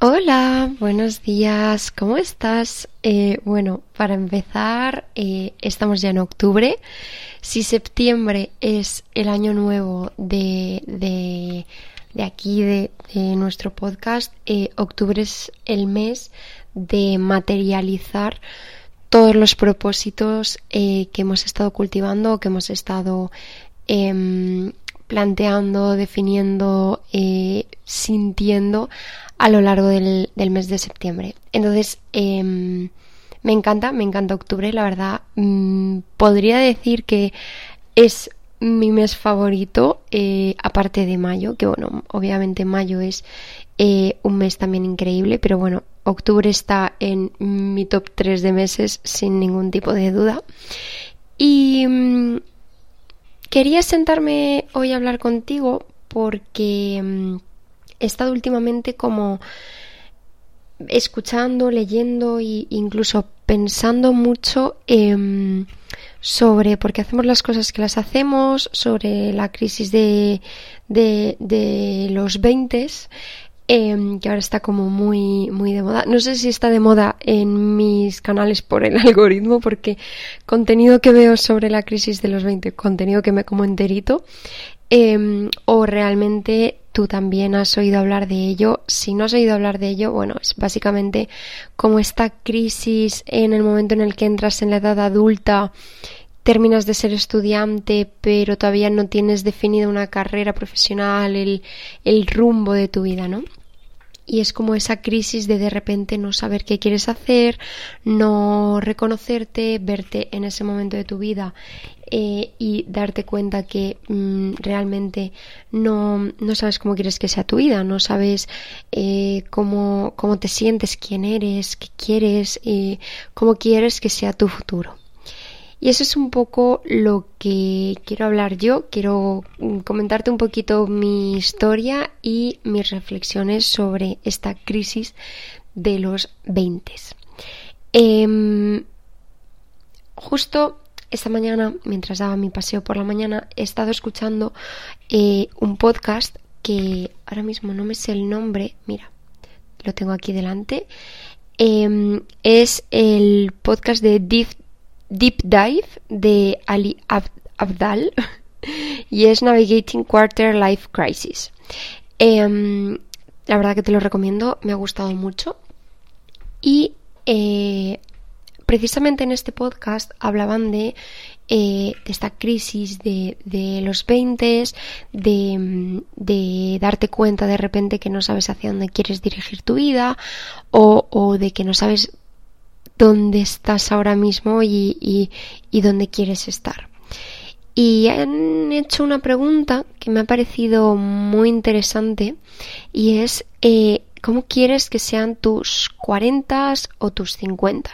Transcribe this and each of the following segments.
Hola, buenos días, ¿cómo estás? Eh, bueno, para empezar, eh, estamos ya en octubre. Si septiembre es el año nuevo de, de, de aquí, de, de, nuestro podcast, eh, octubre es el mes de materializar todos los propósitos que hemos estado cultivando, que hemos estado em, planteando, definiendo, sintiendo a lo largo del, mes de septiembre. Entonces, em, me encanta, me encanta octubre, la verdad. Mm, podría decir que es mi mes favorito, eh, aparte de mayo, que bueno, obviamente mayo es eh, un mes también increíble, pero bueno, octubre está en mi top 3 de meses sin ningún tipo de duda. Y mm, quería sentarme hoy a hablar contigo porque... Mm, he estado últimamente como escuchando, leyendo e incluso pensando mucho sobre por qué hacemos las cosas que las hacemos, sobre la crisis de, de, los 20 em, que ahora está como muy, muy de moda. No sé si está de moda en mis canales por el algoritmo, porque contenido que veo sobre la crisis de los 20, contenido que me como enterito, em, o realmente tú también has oído hablar de ello. Si no has oído hablar de ello, bueno, es básicamente como esta crisis en el momento en el que entras en la edad adulta, terminas de ser estudiante, pero todavía no tienes definida una carrera profesional, el, el rumbo de tu vida, ¿no? y es como esa crisis de de repente no saber qué quieres hacer, no reconocerte, verte en ese momento de tu vida eh, y darte cuenta que mm, realmente no, no, sabes cómo quieres que sea tu vida, no sabes eh, cómo, cómo te sientes, quién eres, qué quieres y cómo quieres que sea tu futuro. Y eso es un poco lo que quiero hablar yo. Quiero mm, comentarte un poquito mi historia y mis reflexiones sobre esta crisis de los 20. Em, justo esta mañana, mientras daba mi paseo por la mañana, he estado escuchando eh, un podcast que ahora mismo no me sé el nombre. Mira, lo tengo aquí delante. Em, es el podcast de Deep Deep Dive de Ali Abdal y es Navigating Quarter Life Crisis. Em, la verdad que te lo recomiendo, me ha gustado mucho. Y eh, precisamente en este podcast hablaban de, eh, esta crisis de, los 20, de, de, darte cuenta de repente que no sabes hacia dónde quieres dirigir tu vida o, o de que no sabes dónde estás ahora mismo y, y, dónde quieres estar. Y han hecho una pregunta que me ha parecido muy interesante y es eh, ¿cómo quieres que sean tus 40 o tus 50?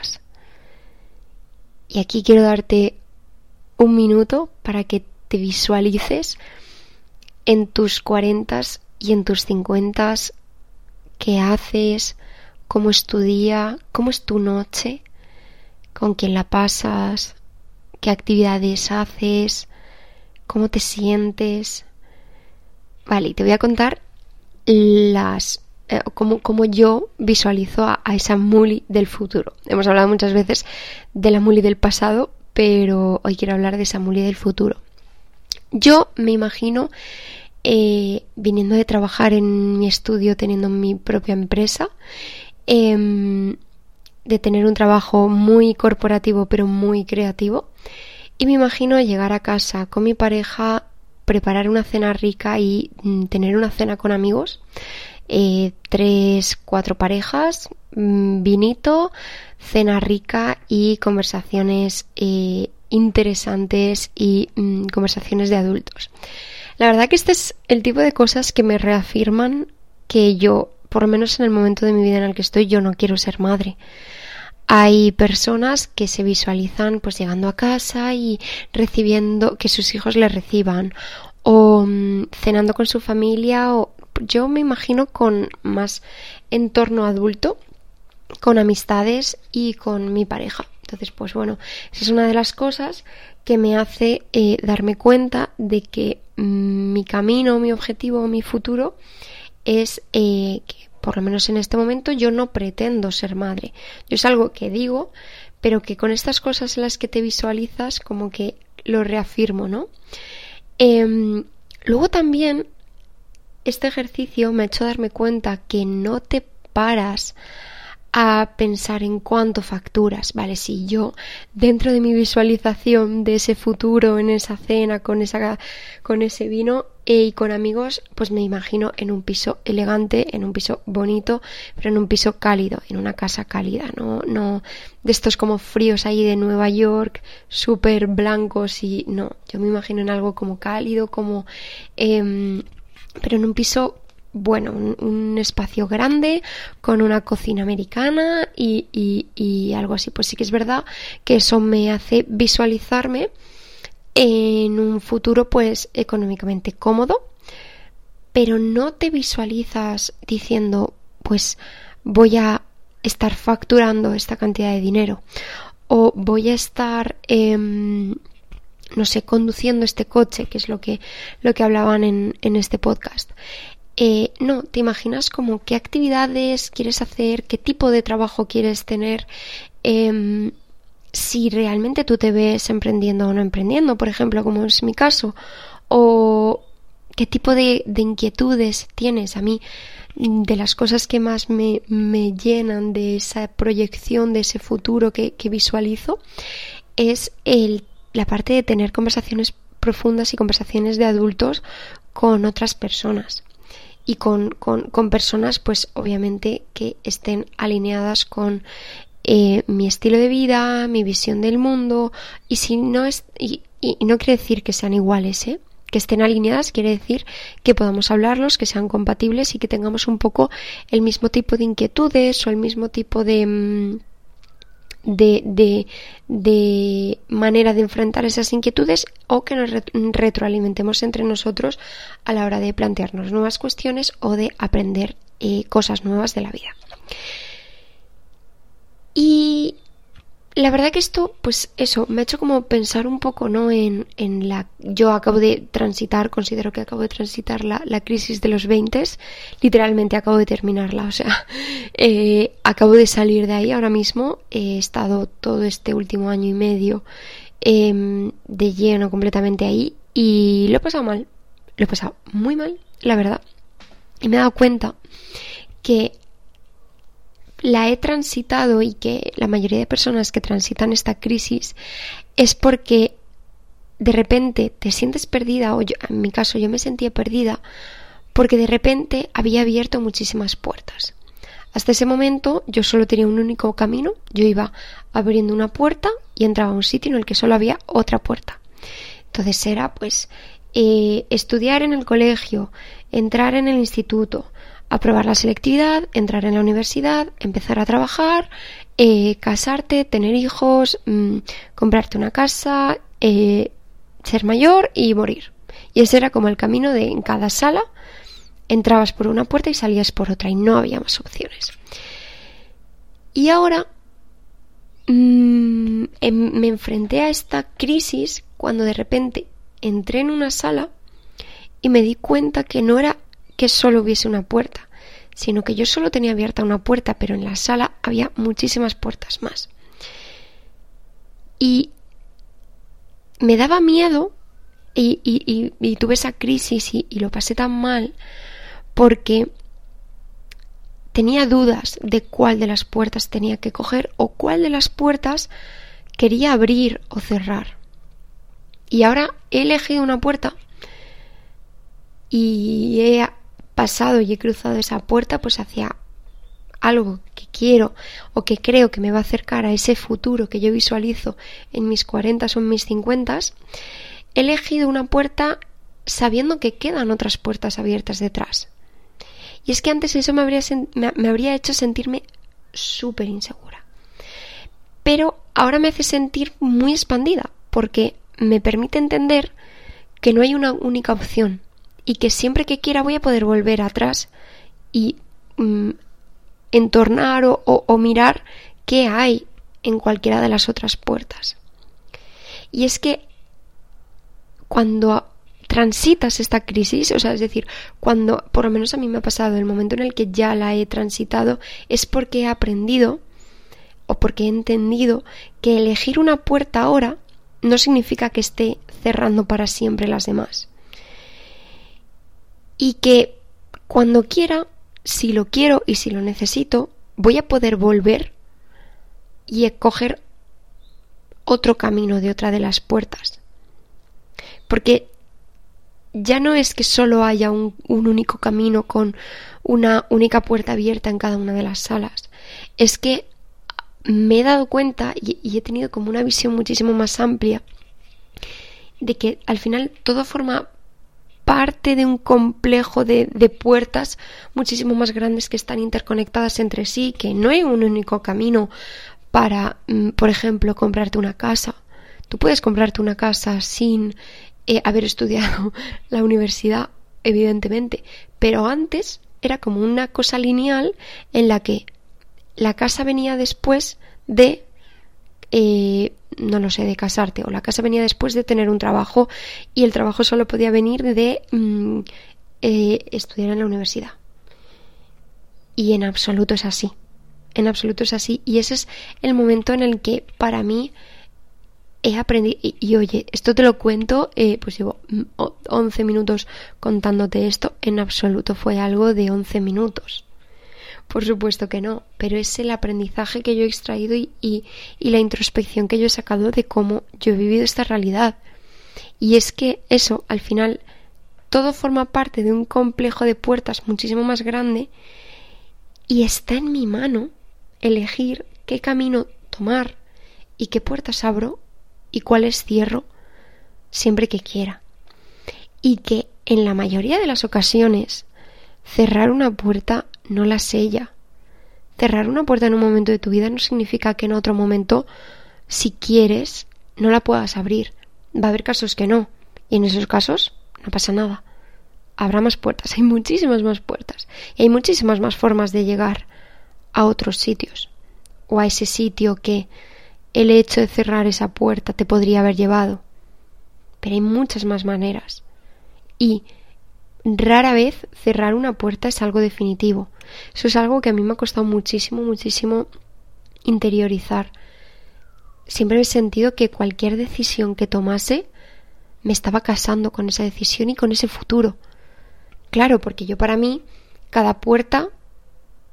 Y aquí quiero darte un minuto para que te visualices en tus 40 y en tus 50 qué haces, cómo es tu día, cómo es tu noche, con quién la pasas, qué actividades haces, cómo te sientes. Vale, y te voy a contar las eh, cómo, yo visualizo a, esa Muli del futuro. Hemos hablado muchas veces de la Muli del pasado, pero hoy quiero hablar de esa Muli del futuro. Yo me imagino eh, viniendo de trabajar en mi estudio, teniendo mi propia empresa, Em, de tener un trabajo muy corporativo pero muy creativo. Y me imagino llegar a casa con mi pareja, preparar una cena rica y mm, tener una cena con amigos. Eh, tres, cuatro parejas, mm, vinito, cena rica y conversaciones eh, interesantes y mm, conversaciones de adultos. La verdad que este es el tipo de cosas que me reafirman que yo por lo menos en el momento de mi vida en el que estoy, yo no quiero ser madre. Hay personas que se visualizan pues llegando a casa y recibiendo que sus hijos le reciban o mm, cenando con su familia o yo me imagino con más entorno adulto, con amistades y con mi pareja. Entonces, pues bueno, esa es una de las cosas que me hace eh, darme cuenta de que mm, mi camino, mi objetivo, mi futuro es eh, que por lo menos en este momento, yo no pretendo ser madre. Yo es algo que digo, pero que con estas cosas en las que te visualizas, como que lo reafirmo, ¿no? Em, luego también, este ejercicio me ha hecho darme cuenta que no te paras a pensar en cuánto facturas, ¿vale? Si yo dentro de mi visualización de ese futuro, en esa cena, con, esa, con ese vino y con amigos, pues me imagino en un piso elegante, en un piso bonito, pero en un piso cálido, en una casa cálida, no, no de estos como fríos ahí de Nueva York, súper blancos y no, yo me imagino en algo como cálido, como... Eh, pero en un piso bueno, un, espacio grande con una cocina americana y, y, algo así. Pues sí que es verdad que eso me hace visualizarme en un futuro pues económicamente cómodo, pero no te visualizas diciendo pues voy a estar facturando esta cantidad de dinero o voy a estar em, no sé conduciendo este coche que es lo que lo que hablaban en, en este podcast. Eh, no, te imaginas como qué actividades quieres hacer, qué tipo de trabajo quieres tener, em, si realmente tú te ves emprendiendo o no emprendiendo, por ejemplo, como es mi caso, o qué tipo de, inquietudes tienes. A mí, de las cosas que más me, llenan de esa proyección, de ese futuro que, visualizo, es el, la parte de tener conversaciones profundas y conversaciones de adultos con otras personas y con, con, personas pues obviamente que estén alineadas con eh, mi estilo de vida, mi visión del mundo y si no es y, no quiere decir que sean iguales, ¿eh? que estén alineadas quiere decir que podamos hablarlos, que sean compatibles y que tengamos un poco el mismo tipo de inquietudes o el mismo tipo de mm, de, de, manera de enfrentar esas inquietudes o que nos retroalimentemos entre nosotros a la hora de plantearnos nuevas cuestiones o de aprender eh, cosas nuevas de la vida. Y la verdad que esto, pues eso, me ha hecho como pensar un poco, ¿no? En, en la. Yo acabo de transitar, considero que acabo de transitar la, la crisis de los 20, literalmente acabo de terminarla, o sea, eh, acabo de salir de ahí ahora mismo. He estado todo este último año y medio em, de lleno completamente ahí y lo he pasado mal, lo he pasado muy mal, la verdad. Y me he dado cuenta que la he transitado y que la mayoría de personas que transitan esta crisis es porque de repente te sientes perdida, o yo, en mi caso yo me sentía perdida, porque de repente había abierto muchísimas puertas. Hasta ese momento yo solo tenía un único camino, yo iba abriendo una puerta y entraba a un sitio en el que solo había otra puerta. Entonces era pues eh, estudiar en el colegio, entrar en el instituto, aprobar la selectividad, entrar en la universidad, empezar a trabajar, eh, casarte, tener hijos, mm, comprarte una casa, eh, ser mayor y morir. Y ese era como el camino de en cada sala entrabas por una puerta y salías por otra y no había más opciones. Y ahora mm, em, me enfrenté a esta crisis cuando de repente entré en una sala y me di cuenta que no era que solo hubiese una puerta, sino que yo solo tenía abierta una puerta, pero en la sala había muchísimas puertas más. Y me daba miedo y, tuve esa crisis y, lo pasé tan mal porque tenía dudas de cuál de las puertas tenía que coger o cuál de las puertas quería abrir o cerrar. Y ahora he elegido una puerta y he pasado y he cruzado esa puerta pues hacia algo que quiero o que creo que me va a acercar a ese futuro que yo visualizo en mis 40 o en mis 50, he elegido una puerta sabiendo que quedan otras puertas abiertas detrás. Y es que antes eso me habría, me habría hecho sentirme súper insegura. Pero ahora me hace sentir muy expandida porque me permite entender que no hay una única opción, y que siempre que quiera voy a poder volver atrás y mm, entornar o, o mirar qué hay en cualquiera de las otras puertas. Y es que cuando transitas esta crisis, o sea, es decir, cuando por lo menos a mí me ha pasado el momento en el que ya la he transitado, es porque he aprendido o porque he entendido que elegir una puerta ahora no significa que esté cerrando para siempre las demás. Y que cuando quiera, si lo quiero y si lo necesito, voy a poder volver y escoger otro camino de otra de las puertas. Porque ya no es que solo haya un, único camino con una única puerta abierta en cada una de las salas. Es que me he dado cuenta y, he tenido como una visión muchísimo más amplia de que al final todo forma parte de un complejo de, de, puertas muchísimo más grandes que están interconectadas entre sí, que no hay un único camino para, mm, por ejemplo, comprarte una casa. Tú puedes comprarte una casa sin eh, haber estudiado la universidad, evidentemente, pero antes era como una cosa lineal en la que la casa venía después de eh, no lo sé, de casarte, o la casa venía después de tener un trabajo y el trabajo solo podía venir de mm, eh, estudiar en la universidad. Y en absoluto es así. En absoluto es así. Y ese es el momento en el que para mí he aprendido, y, oye, esto te lo cuento, eh, pues llevo 11 minutos contándote esto, en absoluto fue algo de 11 minutos. Por supuesto que no, pero es el aprendizaje que yo he extraído y, la introspección que yo he sacado de cómo yo he vivido esta realidad. Y es que eso, al final, todo forma parte de un complejo de puertas muchísimo más grande y está en mi mano elegir qué camino tomar y qué puertas abro y cuáles cierro siempre que quiera. Y que en la mayoría de las ocasiones cerrar una puerta no la sella. Cerrar una puerta en un momento de tu vida no significa que en otro momento, si quieres, no la puedas abrir. Va a haber casos que no. Y en esos casos no pasa nada. Habrá más puertas, hay muchísimas más puertas. Y hay muchísimas más formas de llegar a otros sitios. O a ese sitio que el hecho de cerrar esa puerta te podría haber llevado. Pero hay muchas más maneras. Y rara vez cerrar una puerta es algo definitivo. Eso es algo que a mí me ha costado muchísimo, muchísimo interiorizar. Siempre he sentido que cualquier decisión que tomase me estaba casando con esa decisión y con ese futuro. Claro, porque yo para mí cada puerta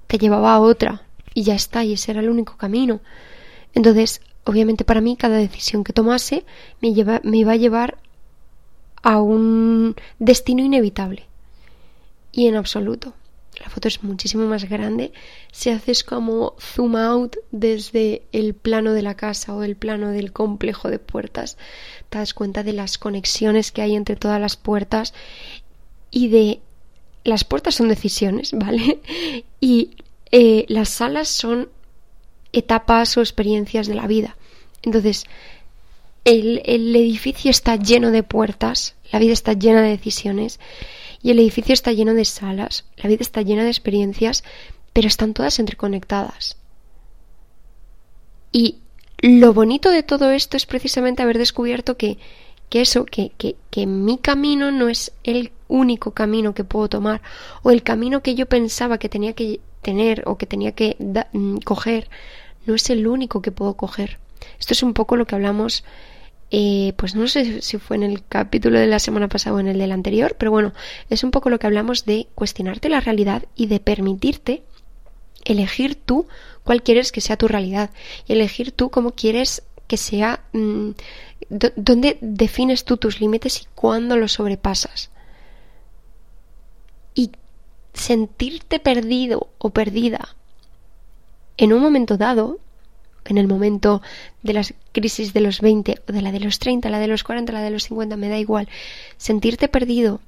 te llevaba a otra y ya está, y ese era el único camino. Entonces, obviamente para mí cada decisión que tomase me, lleva, me iba a llevar a un destino inevitable. Y en absoluto. La foto es muchísimo más grande si haces como zoom out desde el plano de la casa o el plano del complejo de puertas. Te das cuenta de las conexiones que hay entre todas las puertas y de... Las puertas son decisiones, ¿vale? Y eh, las salas son etapas o experiencias de la vida. Entonces, el, el, edificio está lleno de puertas, la vida está llena de decisiones y el edificio está lleno de salas, la vida está llena de experiencias, pero están todas interconectadas. Y lo bonito de todo esto es precisamente haber descubierto que, que eso, que, que, que mi camino no es el único camino que puedo tomar o el camino que yo pensaba que tenía que tener o que tenía que mm, coger no es el único que puedo coger. Esto es un poco lo que hablamos, eh, pues no sé si fue en el capítulo de la semana pasada o en el del anterior, pero bueno, es un poco lo que hablamos de cuestionarte la realidad y de permitirte elegir tú cuál quieres que sea tu realidad y elegir tú cómo quieres que sea, mm, dónde defines tú tus límites y cuándo los sobrepasas. Y sentirte perdido o perdida en un momento dado, en el momento de las crisis de los 20 o de la de los 30, la de los 40, la de los 50, me da igual, sentirte perdido,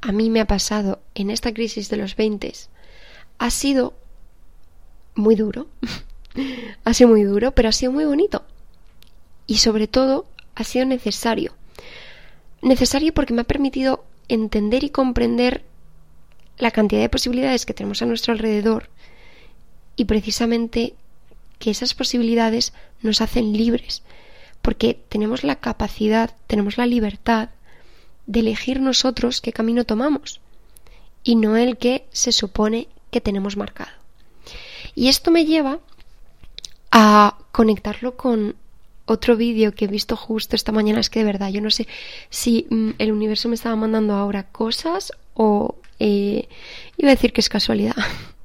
a mí me ha pasado en esta crisis de los 20, ha sido muy duro, ha sido muy duro, pero ha sido muy bonito. Y sobre todo, ha sido necesario. Necesario porque me ha permitido entender y comprender la cantidad de posibilidades que tenemos a nuestro alrededor y precisamente que esas posibilidades nos hacen libres, porque tenemos la capacidad, tenemos la libertad de elegir nosotros qué camino tomamos y no el que se supone que tenemos marcado. Y esto me lleva a conectarlo con otro vídeo que he visto justo esta mañana. Es que de verdad, yo no sé si mm, el universo me estaba mandando ahora cosas o eh, iba a decir que es casualidad.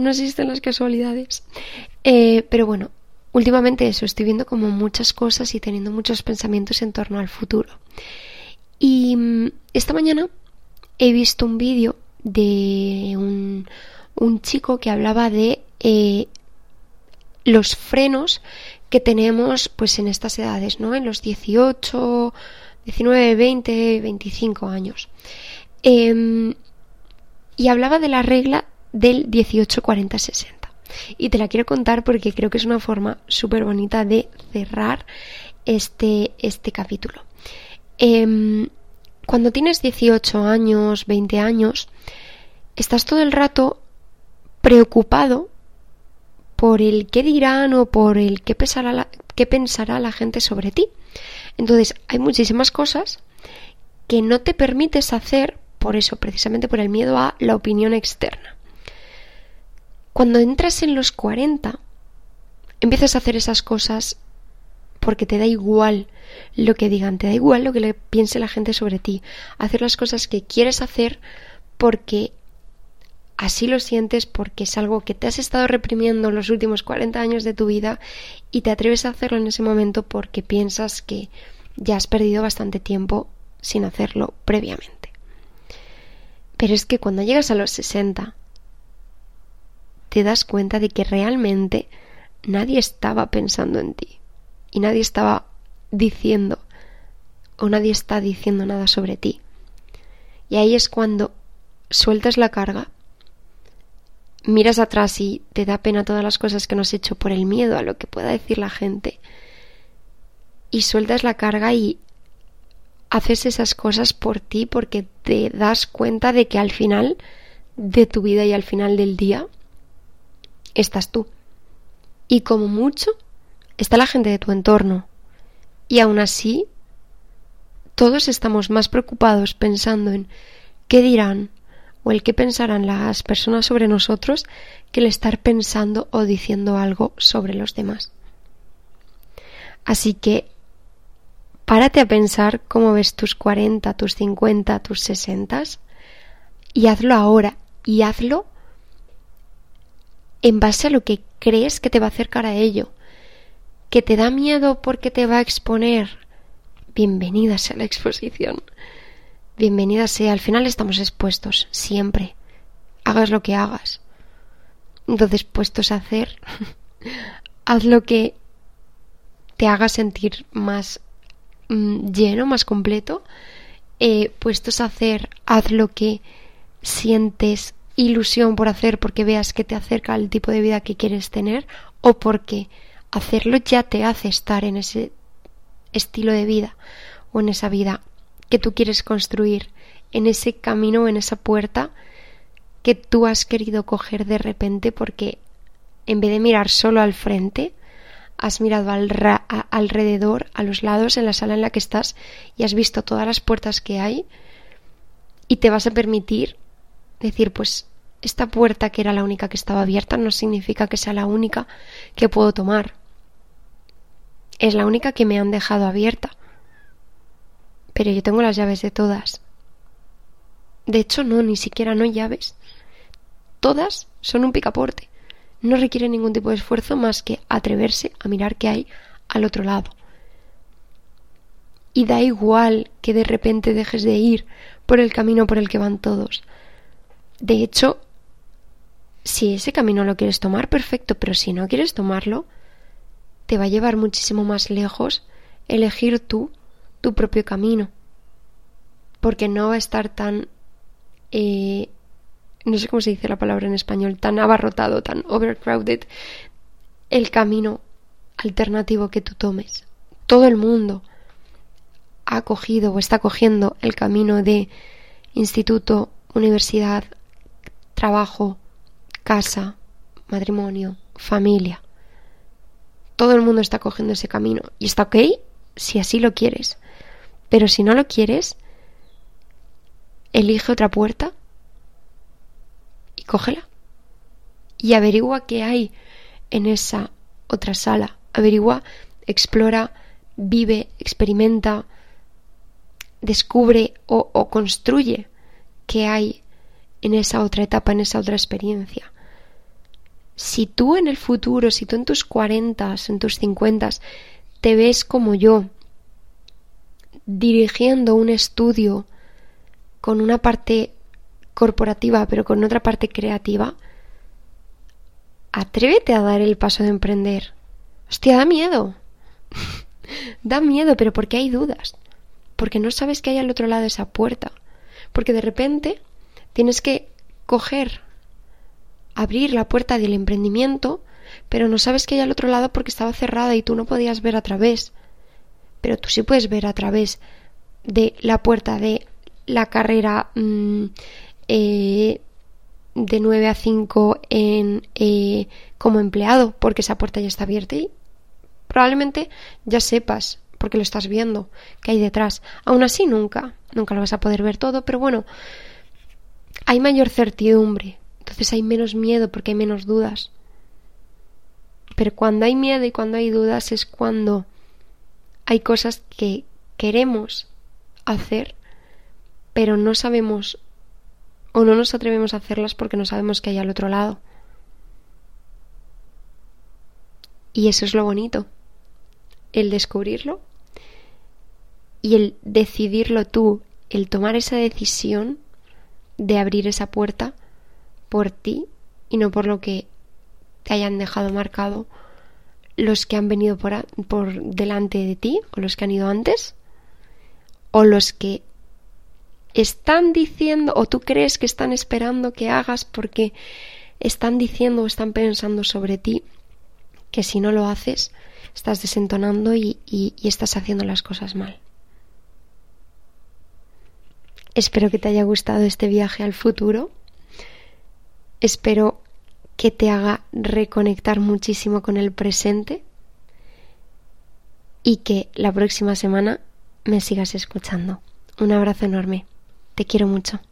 no existen las casualidades. Eh, pero bueno, últimamente eso, estoy viendo como muchas cosas y teniendo muchos pensamientos en torno al futuro. Y mm, esta mañana he visto un vídeo de un, un, chico que hablaba de eh, los frenos que tenemos pues en estas edades, ¿no? En los 18, 19, 20, 25 años. Em, y hablaba de la regla del 18, 40, 60. Y te la quiero contar porque creo que es una forma súper bonita de cerrar este, este capítulo. Em, cuando tienes 18 años, 20 años, estás todo el rato preocupado por el qué dirán o por el qué pensará la, qué pensará la gente sobre ti. Entonces, hay muchísimas cosas que no te permites hacer por eso, precisamente por el miedo a la opinión externa. Cuando entras en los 40, empiezas a hacer esas cosas porque te da igual lo que digan, te da igual lo que le piense la gente sobre ti. Hacer las cosas que quieres hacer porque así lo sientes porque es algo que te has estado reprimiendo los últimos 40 años de tu vida y te atreves a hacerlo en ese momento porque piensas que ya has perdido bastante tiempo sin hacerlo previamente. Pero es que cuando llegas a los 60 te das cuenta de que realmente nadie estaba pensando en ti y nadie estaba diciendo o nadie está diciendo nada sobre ti. Y ahí es cuando sueltas la carga miras atrás y te da pena todas las cosas que no has hecho por el miedo a lo que pueda decir la gente. Y sueltas la carga y haces esas cosas por ti porque te das cuenta de que al final de tu vida y al final del día estás tú. Y como mucho está la gente de tu entorno. Y aún así, todos estamos más preocupados pensando en qué dirán, o el que pensarán las personas sobre nosotros que el estar pensando o diciendo algo sobre los demás. Así que párate a pensar cómo ves tus 40, tus 50, tus 60 y hazlo ahora y hazlo en base a lo que crees que te va a acercar a ello. Que te da miedo porque te va a exponer. Bienvenida a la exposición bienvenida sea. Al final estamos expuestos, siempre. Hagas lo que hagas. Entonces, puestos a hacer, haz lo que te haga sentir más mm, lleno, más completo. Eh, puestos a hacer, haz lo que sientes ilusión por hacer porque veas que te acerca al tipo de vida que quieres tener o porque hacerlo ya te hace estar en ese estilo de vida o en esa vida que tú quieres construir, en ese camino, en esa puerta que tú has querido coger de repente porque en vez de mirar solo al frente, has mirado al alrededor, a los lados, en la sala en la que estás y has visto todas las puertas que hay y te vas a permitir decir, pues esta puerta que era la única que estaba abierta no significa que sea la única que puedo tomar. Es la única que me han dejado abierta pero yo tengo las llaves de todas. De hecho, no, ni siquiera no llaves. Todas son un picaporte. No requieren ningún tipo de esfuerzo más que atreverse a mirar qué hay al otro lado. Y da igual que de repente dejes de ir por el camino por el que van todos. De hecho, si ese camino lo quieres tomar, perfecto, pero si no quieres tomarlo, te va a llevar muchísimo más lejos elegir tú tu propio camino. Porque no va a estar tan... Eh, no sé cómo se dice la palabra en español, tan abarrotado, tan overcrowded el camino alternativo que tú tomes. Todo el mundo ha cogido o está cogiendo el camino de instituto, universidad, trabajo, casa, matrimonio, familia. Todo el mundo está cogiendo ese camino y está ok si así lo quieres. Pero si no lo quieres, elige otra puerta y cógela. Y averigua qué hay en esa otra sala. Averigua, explora, vive, experimenta, descubre o, o construye qué hay en esa otra etapa, en esa otra experiencia. Si tú en el futuro, si tú en tus cuarentas, en tus cincuentas, te ves como yo, dirigiendo un estudio con una parte corporativa, pero con otra parte creativa, atrévete a dar el paso de emprender. Hostia, da miedo. da miedo, pero porque hay dudas. Porque no sabes qué hay al otro lado de esa puerta. Porque de repente tienes que coger, abrir la puerta del emprendimiento, pero no sabes qué hay al otro lado porque estaba cerrada y tú no podías ver a través. Pero tú sí puedes ver a través de la puerta de la carrera mm, eh, de 9 a 5 en, eh, como empleado, porque esa puerta ya está abierta y probablemente ya sepas, porque lo estás viendo, que hay detrás. Aún así, nunca, nunca lo vas a poder ver todo, pero bueno, hay mayor certidumbre, entonces hay menos miedo porque hay menos dudas. Pero cuando hay miedo y cuando hay dudas es cuando hay cosas que queremos hacer, pero no sabemos o no nos atrevemos a hacerlas porque no sabemos que hay al otro lado. Y eso es lo bonito, el descubrirlo y el decidirlo tú, el tomar esa decisión de abrir esa puerta por ti y no por lo que te hayan dejado marcado los que han venido por, por delante de ti o los que han ido antes o los que están diciendo o tú crees que están esperando que hagas porque están diciendo o están pensando sobre ti que si no lo haces estás desentonando y, y, estás haciendo las cosas mal. Espero que te haya gustado este viaje al futuro. Espero que te haga reconectar muchísimo con el presente y que la próxima semana me sigas escuchando. Un abrazo enorme. Te quiero mucho.